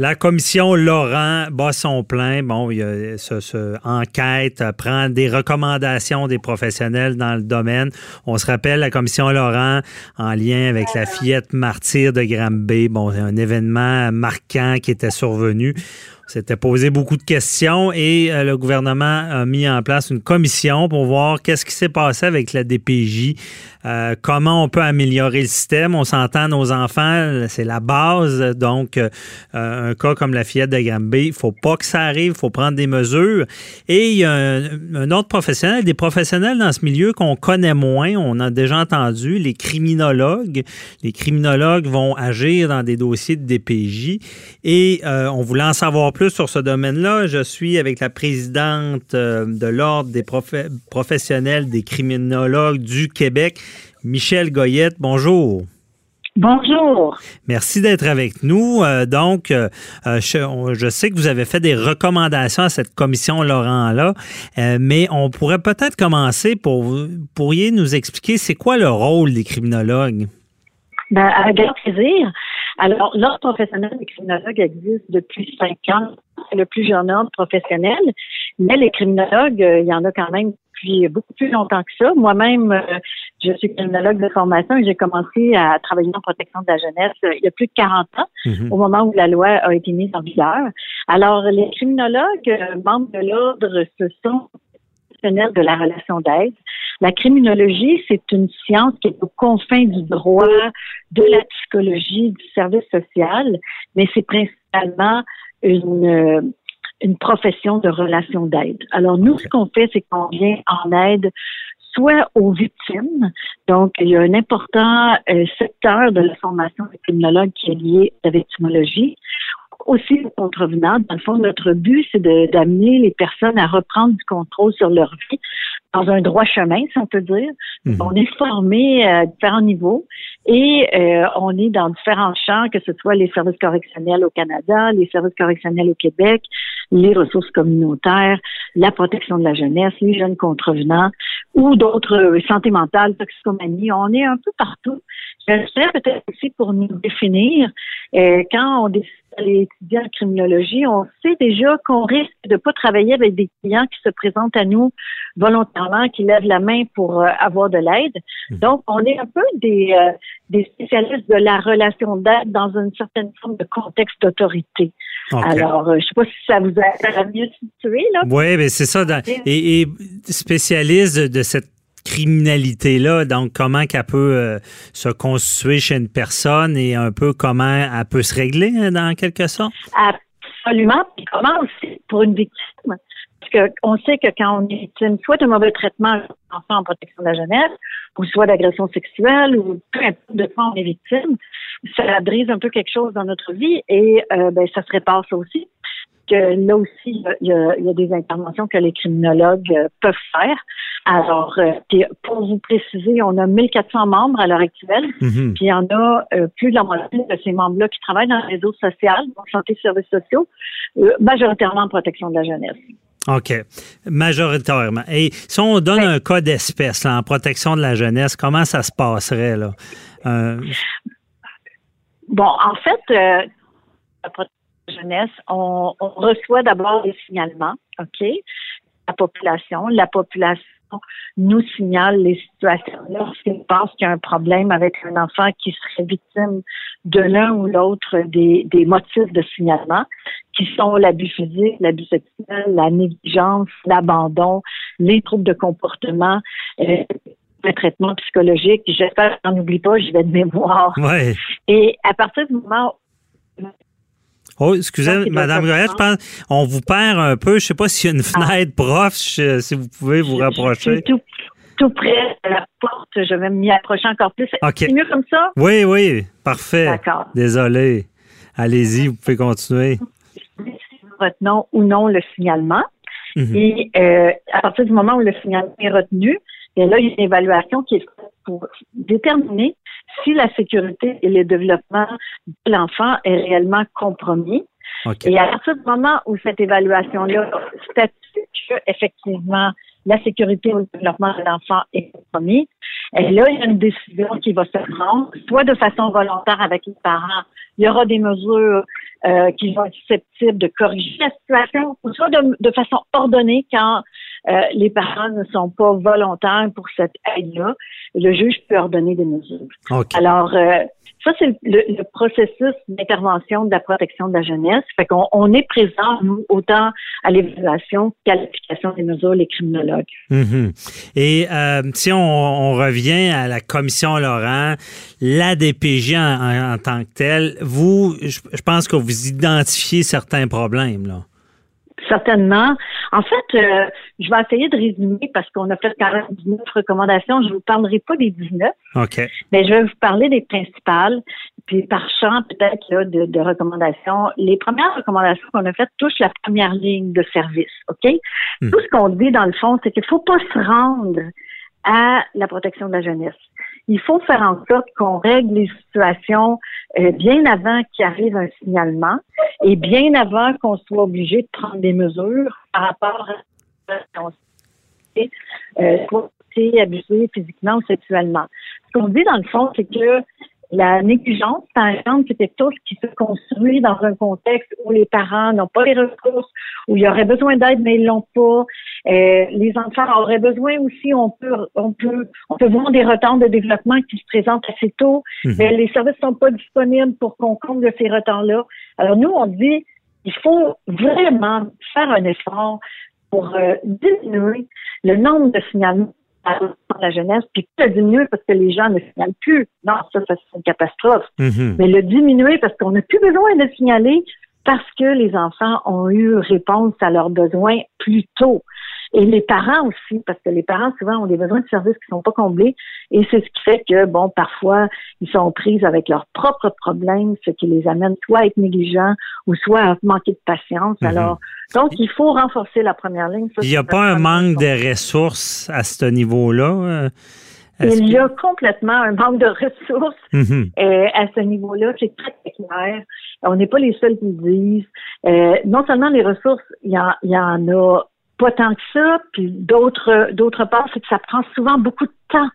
La commission Laurent bat son plein. Bon, il y a ce, enquête, euh, prend des recommandations des professionnels dans le domaine. On se rappelle la commission Laurent en lien avec la fillette martyre de Granby. Bon, un événement marquant qui était survenu s'était posé beaucoup de questions et euh, le gouvernement a mis en place une commission pour voir qu'est-ce qui s'est passé avec la DPJ, euh, comment on peut améliorer le système. On s'entend, nos enfants, c'est la base. Donc, euh, un cas comme la fillette de Granby, il faut pas que ça arrive, il faut prendre des mesures. Et il y a un, autre professionnel, des professionnels dans ce milieu qu'on connaît moins, on a déjà entendu, les criminologues. Les criminologues vont agir dans des dossiers de DPJ et on voulait en savoir plus plus sur ce domaine-là. Je suis avec la présidente euh, de l'Ordre des professionnels des criminologues du Québec, Michel Goyette. Bonjour. Bonjour. Merci d'être avec nous. Euh, donc, euh, je, sais que vous avez fait des recommandations à cette commission Laurent-là, mais on pourrait peut-être commencer pour vous pourriez nous expliquer c'est quoi le rôle des criminologues? Ben, avec grand plaisir. Alors, l'ordre professionnel des criminologues existe depuis cinq ans. C'est le plus jeune ordre professionnel. Mais les criminologues, euh, il y en a quand même depuis beaucoup plus longtemps que ça. Moi-même, euh, je suis criminologue de formation et j'ai commencé à travailler en protection de la jeunesse euh, il y a plus de 40 ans, mhm. au moment où la loi a été mise en vigueur. Alors, les criminologues, membres de l'ordre, ce sont de la relation d'aide. La criminologie, c'est une science qui est aux confins du droit, de la psychologie, du service social, mais c'est principalement une, euh, une profession de relation d'aide. Alors nous, ce qu'on fait, c'est qu'on vient en aide soit aux victimes. Donc, il y a un important euh, secteur de la formation des criminologues qui est lié à la aussi les contrevenants. Dans le fond, notre but, c'est d'amener les personnes à reprendre du contrôle sur leur vie dans un droit chemin, si on peut dire. Mhm. On est formé à différents niveaux et euh, on est dans différents champs, que ce soit les services correctionnels au Canada, les services correctionnels au Québec, les ressources communautaires, la protection de la jeunesse, les jeunes contrevenants ou d'autres euh, santé mentale, toxicomanie. On est un peu partout. Je peut-être aussi pour nous définir, euh, quand on décide d'aller étudier en criminologie, on sait déjà qu'on risque de pas travailler avec des clients qui se présentent à nous volontairement, qui lèvent la main pour euh, avoir de l'aide. Mmh. Donc, on est un peu des, euh, des spécialistes de la relation d'aide dans une certaine forme de contexte d'autorité. Alors, je sais pas si ça vous a mieux situé, là. Oui, mais c'est ça. et, et, spécialiste de cette criminalité-là, donc comment qu'elle peut euh, se constituer chez une personne et un peu comment elle peut se régler hein, dans quelque sorte? Absolument. Puis comment aussi pour une victime? Parce qu'on sait que quand on est victime soit de mauvais traitement enfant en protection de la jeunesse, ou soit d'agression sexuelle, ou peu importe de quoi on est victime, ça brise un peu quelque chose dans notre vie et euh, ben, ça se répare ça aussi là aussi, il y, a, des interventions que les criminologues euh, peuvent faire. Alors, euh, pour vous préciser, on a 1400 membres à l'heure actuelle, mhm. puis il y en a euh, plus de la moitié de ces membres-là qui travaillent dans le réseau social, donc santé et services sociaux, majoritairement en protection de la jeunesse. OK. Majoritairement. Et si on donne un cas d'espèce en protection de la jeunesse, comment ça se passerait là? Bon, en fait, la protection jeunesse, on, reçoit d'abord des signalements, OK? La population. La population nous signale les situations lorsqu'il pense qu'il y a un problème avec un enfant qui serait victime de l'un ou l'autre des, motifs de signalement, qui sont l'abus physique, l'abus sexuel, la négligence, l'abandon, les troubles de comportement. Euh, le traitement psychologique. J'espère qu'on n'oublie pas, je vais de mémoire. Ouais. Et à partir du moment Oh, excusez, Madame Goyette, je pense on vous perd un peu. Je ne sais pas s'il y a une ah. fenêtre prof, si vous pouvez vous rapprocher. tout, tout, près de la porte. Je vais m'y approcher encore plus. C'est mieux comme ça? Oui, oui, parfait. D'accord. Désolé. Allez-y, vous pouvez continuer. Retenons ou non le signalement. Mhm. Et euh, à partir du moment où le signalement est retenu, et là, il y a une évaluation qui est faite pour déterminer si la sécurité et le développement de l'enfant est réellement compromis. Et à partir du moment où cette évaluation-là statue que, effectivement, la sécurité au développement de l'enfant est compromis, et là, il y a une décision qui va se prendre, soit de façon volontaire avec les parents, il y aura des mesures euh, qui vont être susceptibles de corriger la situation, soit de, de façon ordonnée quand euh, les parents ne sont pas volontaires pour cette aide-là. Le juge peut ordonner des mesures. Alors, euh, ça, c'est le, processus d'intervention de la protection de la jeunesse. Fait qu'on on est présent, nous, autant à l'évaluation qu'à l'application des mesures, les criminologues. Mm-hmm. Et euh, si on, revient à la commission Laurent, la DPJ en, tant que telle, vous, je, je pense que vous identifiez certains problèmes, là. Certainement. En fait, euh, je vais essayer de résumer parce qu'on a fait quand même 19 recommandations. Je ne vous parlerai pas des 19. OK. Mais je vais vous parler des principales. Puis par champ, peut-être, de, recommandations. Les premières recommandations qu'on a faites touchent la première ligne de service. OK? Hmm. Tout ce qu'on dit, dans le fond, c'est qu'il ne faut pas se rendre à la protection de la jeunesse. Il faut faire en sorte qu'on règle les situations euh, bien avant qu'il arrive un signalement et bien avant qu'on soit obligé de prendre des mesures par rapport à euh, soit abusé physiquement ou sexuellement. Ce qu'on dit dans le fond, c'est que la négligence, par exemple, c'est quelque chose qui se construit dans un contexte où les parents n'ont pas les ressources, où il y aurait besoin d'aide, mais ils l'ont pas. Euh, les enfants auraient besoin aussi, on peut, on peut, on peut voir des retards de développement qui se présentent assez tôt, mhm. mais les services sont pas disponibles pour qu'on comble ces retards-là. Alors nous, on dit, il faut vraiment faire un effort pour euh, diminuer le nombre de signalements la jeunesse, puis pas le diminuer parce que les gens ne signalent plus. Non, ça, ça c'est une catastrophe. Mm-hmm. Mais le diminuer parce qu'on n'a plus besoin de signaler parce que les enfants ont eu réponse à leurs besoins plus tôt. Et les parents aussi, parce que les parents souvent ont des besoins de services qui sont pas comblés, et c'est ce qui fait que bon, parfois ils sont pris avec leurs propres problèmes, ce qui les amène soit à être négligents ou soit à manquer de patience. Mhm. Alors, donc il faut renforcer la première ligne. il n'y a pas un manque de ressources à ce niveau-là. Euh, il y a complètement un manque de ressources mhm. euh, à ce niveau-là. C'est très, clair. On n'est pas les seuls qui le disent. Euh, non seulement les ressources, il y, il y en a pas tant que ça. Puis d'autre d'autre part, c'est que ça prend souvent beaucoup de temps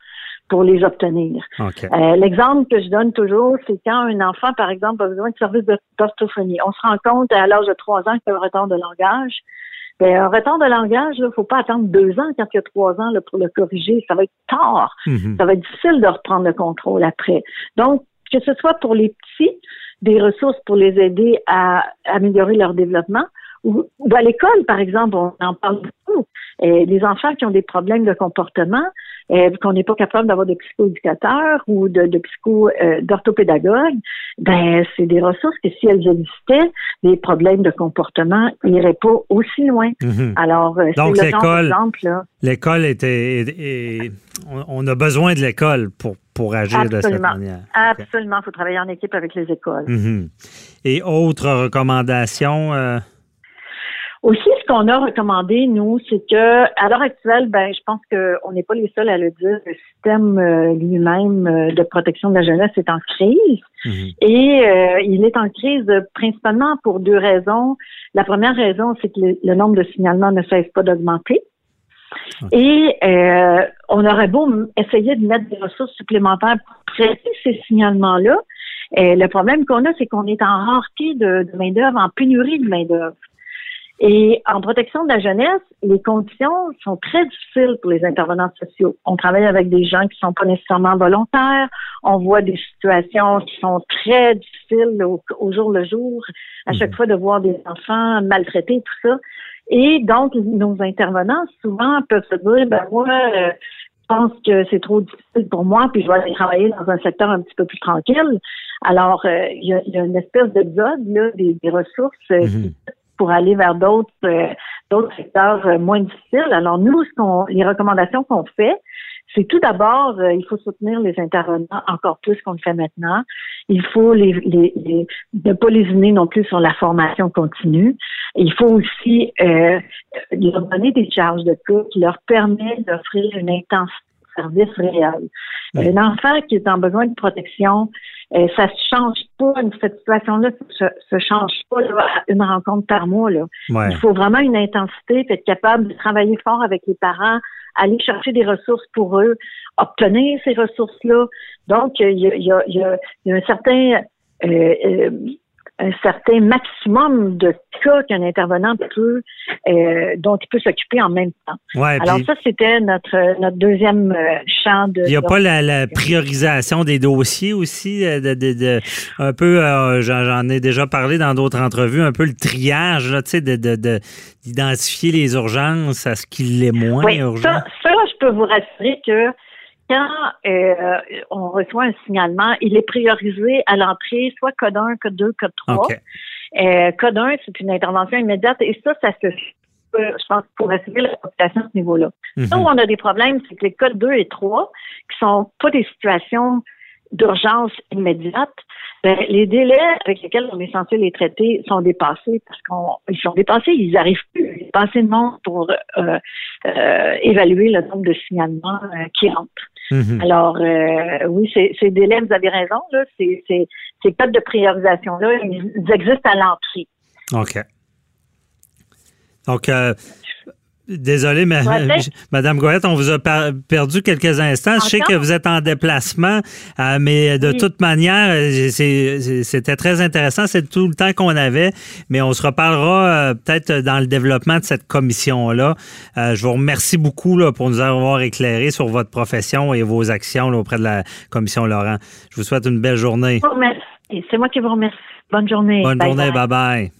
pour les obtenir. Euh, l'exemple que je donne toujours, c'est quand un enfant, par exemple, a besoin de services d'orthophonie. On se rend compte à l'âge de trois ans qu'il y a un retard de langage. Ben, un retard de langage, il ne faut pas attendre deux ans quand il y a trois ans là, pour le corriger. Ça va être tard. Mm-hmm. Ça va être difficile de reprendre le contrôle après. Donc, que ce soit pour les petits, des ressources pour les aider à améliorer leur développement, ou, à l'école, par exemple, on en parle beaucoup. Et les enfants qui ont des problèmes de comportement, et qu'on n'est pas capable d'avoir de psychoéducateurs ou de, de psycho euh, d'orthopédagogues, ben c'est des ressources que si elles existaient, les problèmes de comportement n'iraient pas aussi loin. Mhm. Alors, euh, donc l'école, l'école était, on a besoin de l'école pour pour agir de cette manière. Absolument, il faut travailler en équipe avec les écoles. Mhm. Et autres recommandations. Euh, aussi, ce qu'on a recommandé, nous, c'est que à l'heure actuelle, ben, je pense qu'on n'est pas les seuls à le dire. Le système euh, lui-même euh, de protection de la jeunesse est en crise. Mhm. Et euh, il est en crise principalement pour deux raisons. La première raison, c'est que le, nombre de signalements ne cesse pas d'augmenter. Et on aurait beau essayer de mettre des ressources supplémentaires pour traiter ces signalements-là. le problème qu'on a, c'est qu'on est en rareté de, de main-d'œuvre, en pénurie de main-d'œuvre. Et en protection de la jeunesse, les conditions sont très difficiles pour les intervenants sociaux. On travaille avec des gens qui sont pas nécessairement volontaires. On voit des situations qui sont très difficiles au, jour le jour. À chaque mhm. fois de voir des enfants maltraités, tout ça. Et donc, nos intervenants, souvent, peuvent se dire, ben moi, euh, je pense que c'est trop difficile pour moi, puis je vais aller travailler dans un secteur un petit peu plus tranquille. Alors, euh, il y, a, une espèce d'exode là, des, ressources euh, mhm pour aller vers d'autres euh, d'autres secteurs euh, moins difficiles. Alors nous, ce qu'on, les recommandations qu'on fait, c'est tout d'abord, euh, il faut soutenir les intervenants encore plus qu'on le fait maintenant. Il faut les, les, ne pas les unir non plus sur la formation continue. Il faut aussi leur donner des charges de coût qui leur permettent d'offrir une intensité de service réel. Un enfant qui est en besoin de protection, euh, ça se change pas, cette situation-là se, se change pas une rencontre par mois. Là. Il faut vraiment une intensité, être capable de travailler fort avec les parents, aller chercher des ressources pour eux, obtenir ces ressources-là. Donc, il y a, y, a, y a, un certain euh, euh, un certain maximum de cas qu'un intervenant peut, euh, dont il peut s'occuper en même temps. Alors ça, c'était notre notre deuxième euh, champ de. Il n'y a pas la, priorisation des dossiers aussi, euh, de, de, un peu, j'en ai déjà parlé dans d'autres entrevues, un peu le triage, tu sais, de, d'identifier les urgences à ce qu'il est moins oui, urgent. Ça, ça, je peux vous rassurer que quand euh, on reçoit un signalement, il est priorisé à l'entrée, soit code 1, code 2, code 3. Euh, code 1, c'est une intervention immédiate et ça, ça se je pense, pour assurer la population à ce niveau-là. Mm Là où on a des problèmes, c'est que les codes 2 et 3, qui sont pas des situations d'urgence immédiate, ben, les délais avec lesquels on est censé les traiter sont dépassés parce qu'ils sont dépassés, ils n'arrivent plus. Il pas assez de monde pour euh, euh, évaluer le nombre de signalements euh, qui Mhm. Alors, oui, ces, délais, vous avez raison, là, ces, ces, ces codes de priorisation-là, ils existent à l'entrée. OK. Donc, Désolé, mais Madame Goyette, on vous a perdu quelques instants. Je sais que vous êtes en déplacement, euh, mais de toute manière, euh, c'était très intéressant. C'est tout le temps qu'on avait, mais on se reparlera euh, peut-être dans le développement de cette commission-là. je vous remercie beaucoup là, pour nous avoir éclairé sur votre profession et vos actions auprès de la commission Laurent. Je vous souhaite une belle journée. C'est moi qui vous remercie. Bonne journée. Bonne journée. bye. bye.